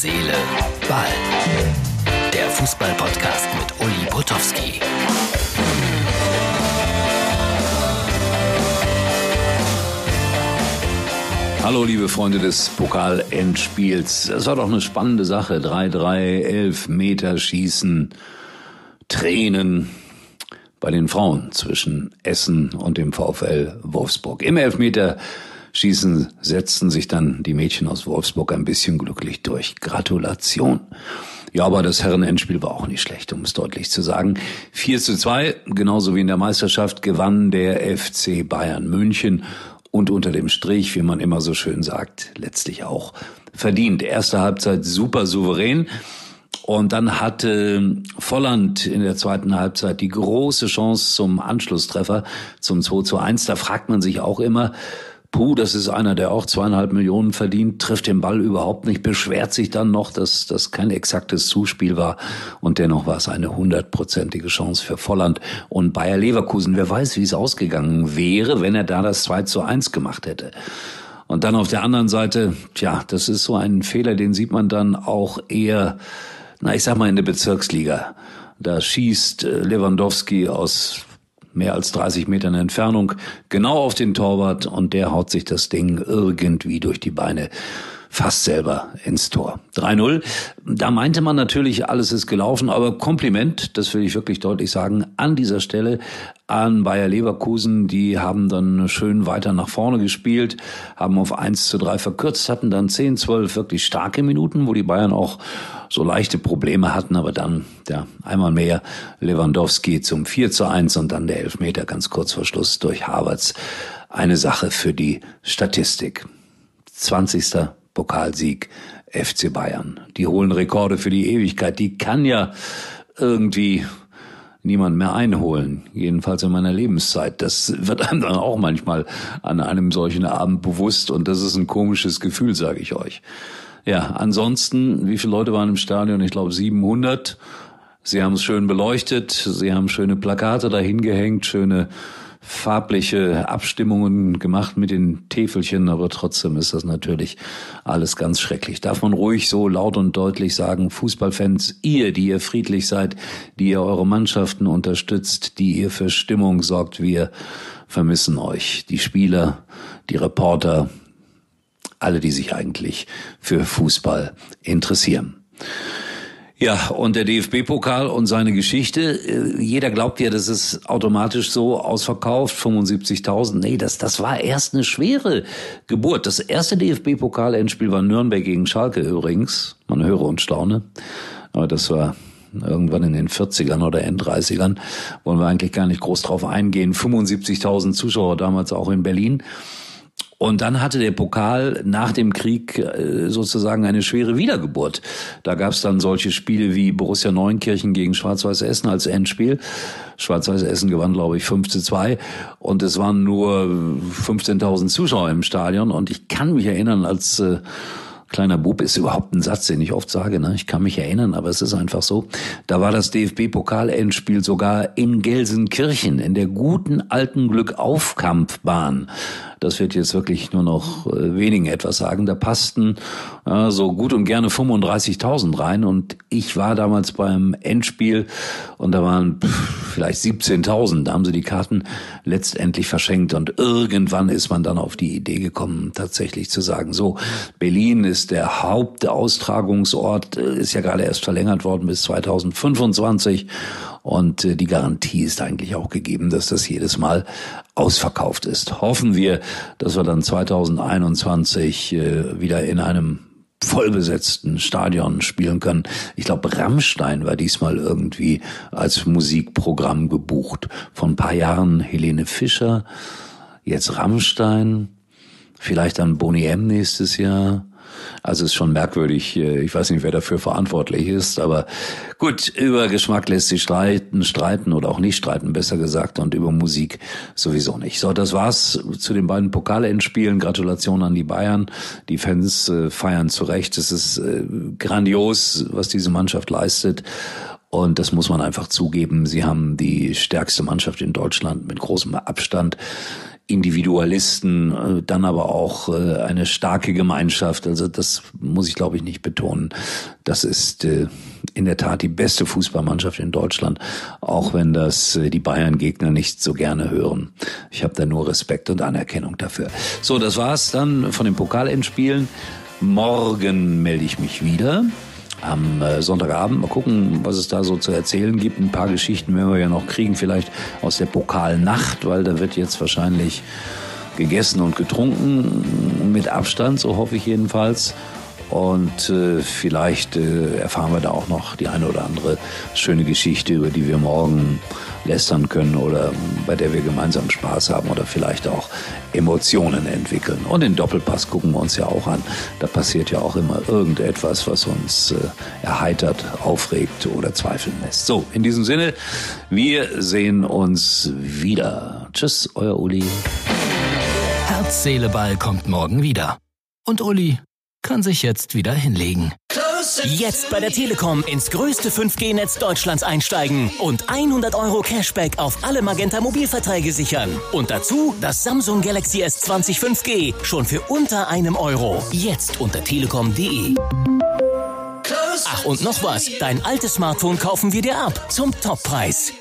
Seele, Ball. Der Fußball-Podcast mit Uli Potowski. Hallo, liebe Freunde des Pokal-Endspiels. Das war doch eine spannende Sache. 3-3, 11 Meter Schießen, Tränen bei den Frauen zwischen Essen und dem VfL Wolfsburg. Im Elfmeter Schießen setzten sich dann die Mädchen aus Wolfsburg ein bisschen glücklich durch. Gratulation. Ja, aber das Herrenendspiel war auch nicht schlecht, um es deutlich zu sagen. 4 zu 2, genauso wie in der Meisterschaft, gewann der FC Bayern München und unter dem Strich, wie man immer so schön sagt, letztlich auch verdient. Erste Halbzeit super souverän. Und dann hatte Volland in der zweiten Halbzeit die große Chance zum Anschlusstreffer, zum 2 zu 1. Da fragt man sich auch immer, Puh, das ist einer, der auch zweieinhalb Millionen verdient, trifft den Ball überhaupt nicht, beschwert sich dann noch, dass das kein exaktes Zuspiel war. Und dennoch war es eine hundertprozentige Chance für Volland und Bayer Leverkusen. Wer weiß, wie es ausgegangen wäre, wenn er da das 2 zu 1 gemacht hätte. Und dann auf der anderen Seite, tja, das ist so ein Fehler, den sieht man dann auch eher, na, ich sag mal in der Bezirksliga. Da schießt äh, Lewandowski aus mehr als 30 Metern Entfernung, genau auf den Torwart und der haut sich das Ding irgendwie durch die Beine fast selber ins Tor. 3-0. Da meinte man natürlich, alles ist gelaufen, aber Kompliment, das will ich wirklich deutlich sagen, an dieser Stelle an Bayer Leverkusen. Die haben dann schön weiter nach vorne gespielt, haben auf 1 zu 3 verkürzt, hatten dann 10, 12 wirklich starke Minuten, wo die Bayern auch so leichte Probleme hatten, aber dann, ja, einmal mehr Lewandowski zum 4 zu 1 und dann der Elfmeter ganz kurz vor Schluss durch Havertz. Eine Sache für die Statistik. 20. Pokalsieg FC Bayern. Die holen Rekorde für die Ewigkeit. Die kann ja irgendwie niemand mehr einholen. Jedenfalls in meiner Lebenszeit. Das wird einem dann auch manchmal an einem solchen Abend bewusst und das ist ein komisches Gefühl, sage ich euch. Ja, ansonsten, wie viele Leute waren im Stadion? Ich glaube 700. Sie haben es schön beleuchtet, sie haben schöne Plakate dahin gehängt, schöne farbliche Abstimmungen gemacht mit den Täfelchen, aber trotzdem ist das natürlich alles ganz schrecklich. Darf man ruhig so laut und deutlich sagen, Fußballfans, ihr, die ihr friedlich seid, die ihr eure Mannschaften unterstützt, die ihr für Stimmung sorgt, wir vermissen euch. Die Spieler, die Reporter, alle, die sich eigentlich für Fußball interessieren. Ja, und der DFB-Pokal und seine Geschichte. Äh, jeder glaubt ja, das ist automatisch so ausverkauft, 75.000. Nee, das, das war erst eine schwere Geburt. Das erste DFB-Pokal-Endspiel war Nürnberg gegen Schalke übrigens. Man höre und staune. Aber das war irgendwann in den 40ern oder End-30ern. Wollen wir eigentlich gar nicht groß drauf eingehen. 75.000 Zuschauer damals auch in Berlin. Und dann hatte der Pokal nach dem Krieg äh, sozusagen eine schwere Wiedergeburt. Da gab es dann solche Spiele wie Borussia Neunkirchen gegen Schwarz-Weiß Essen als Endspiel. Schwarz-Weiß Essen gewann, glaube ich, 5 zu 2. Und es waren nur 15.000 Zuschauer im Stadion. Und ich kann mich erinnern, als äh, kleiner Bub ist überhaupt ein Satz, den ich oft sage. Ne? Ich kann mich erinnern, aber es ist einfach so. Da war das DFB-Pokal-Endspiel sogar in Gelsenkirchen, in der guten alten Glückaufkampfbahn. Das wird jetzt wirklich nur noch äh, wenigen etwas sagen. Da passten äh, so gut und gerne 35.000 rein und ich war damals beim Endspiel und da waren pff, vielleicht 17.000. Da haben sie die Karten letztendlich verschenkt und irgendwann ist man dann auf die Idee gekommen, tatsächlich zu sagen, so, Berlin ist der Hauptaustragungsort, äh, ist ja gerade erst verlängert worden bis 2025 und äh, die Garantie ist eigentlich auch gegeben, dass das jedes Mal ausverkauft ist. Hoffen wir, dass wir dann 2021 äh, wieder in einem vollbesetzten Stadion spielen können. Ich glaube, Rammstein war diesmal irgendwie als Musikprogramm gebucht. Vor ein paar Jahren Helene Fischer, jetzt Rammstein, vielleicht dann Boni M nächstes Jahr. Also ist schon merkwürdig. Äh, ich weiß nicht, wer dafür verantwortlich ist, aber gut, über Geschmack lässt sich streiten, streiten oder auch nicht streiten, besser gesagt, und über Musik sowieso nicht. So, das war's zu den beiden Pokalendspielen. Gratulation an die Bayern. Die Fans äh, feiern zu Recht. Es ist äh, grandios, was diese Mannschaft leistet. Und das muss man einfach zugeben. Sie haben die stärkste Mannschaft in Deutschland mit großem Abstand. Individualisten, äh, dann aber auch äh, eine starke Gemeinschaft. Also das muss ich, glaube ich, nicht betonen. Das ist äh, in der Tat die beste Fußballmannschaft in Deutschland, auch wenn das die Bayern-Gegner nicht so gerne hören. Ich habe da nur Respekt und Anerkennung dafür. So, das war's dann von den Pokalendspielen. Morgen melde ich mich wieder am Sonntagabend. Mal gucken, was es da so zu erzählen gibt. Ein paar Geschichten werden wir ja noch kriegen, vielleicht aus der Pokalnacht, weil da wird jetzt wahrscheinlich gegessen und getrunken mit Abstand, so hoffe ich jedenfalls. Und äh, vielleicht äh, erfahren wir da auch noch die eine oder andere schöne Geschichte, über die wir morgen lästern können oder bei der wir gemeinsam Spaß haben oder vielleicht auch Emotionen entwickeln. Und den Doppelpass gucken wir uns ja auch an. Da passiert ja auch immer irgendetwas, was uns äh, erheitert, aufregt oder zweifeln lässt. So, in diesem Sinne, wir sehen uns wieder. Tschüss, euer Uli. Herz, Seele, Ball kommt morgen wieder. Und Uli kann sich jetzt wieder hinlegen. Jetzt bei der Telekom ins größte 5G-Netz Deutschlands einsteigen und 100 Euro Cashback auf alle Magenta Mobilverträge sichern. Und dazu das Samsung Galaxy S20 5G schon für unter einem Euro. Jetzt unter telekom.de. Ach und noch was, dein altes Smartphone kaufen wir dir ab zum Toppreis.